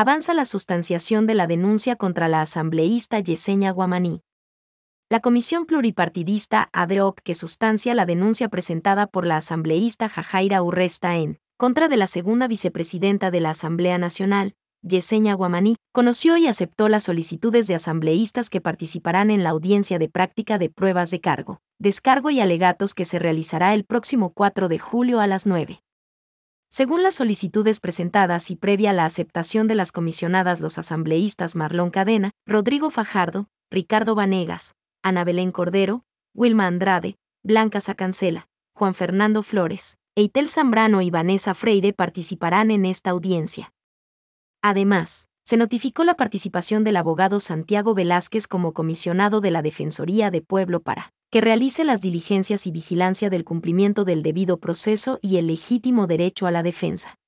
Avanza la sustanciación de la denuncia contra la asambleísta Yesenia Guamaní. La Comisión Pluripartidista ADEOC que sustancia la denuncia presentada por la asambleísta Jajaira Urresta en contra de la segunda vicepresidenta de la Asamblea Nacional, Yesenia Guamaní, conoció y aceptó las solicitudes de asambleístas que participarán en la audiencia de práctica de pruebas de cargo, descargo y alegatos que se realizará el próximo 4 de julio a las 9. Según las solicitudes presentadas y previa la aceptación de las comisionadas los asambleístas Marlón Cadena, Rodrigo Fajardo, Ricardo Vanegas, Ana Belén Cordero, Wilma Andrade, Blanca Sacancela, Juan Fernando Flores, Eitel Zambrano y Vanessa Freire participarán en esta audiencia. Además, se notificó la participación del abogado Santiago Velázquez como comisionado de la Defensoría de Pueblo para que realice las diligencias y vigilancia del cumplimiento del debido proceso y el legítimo derecho a la defensa.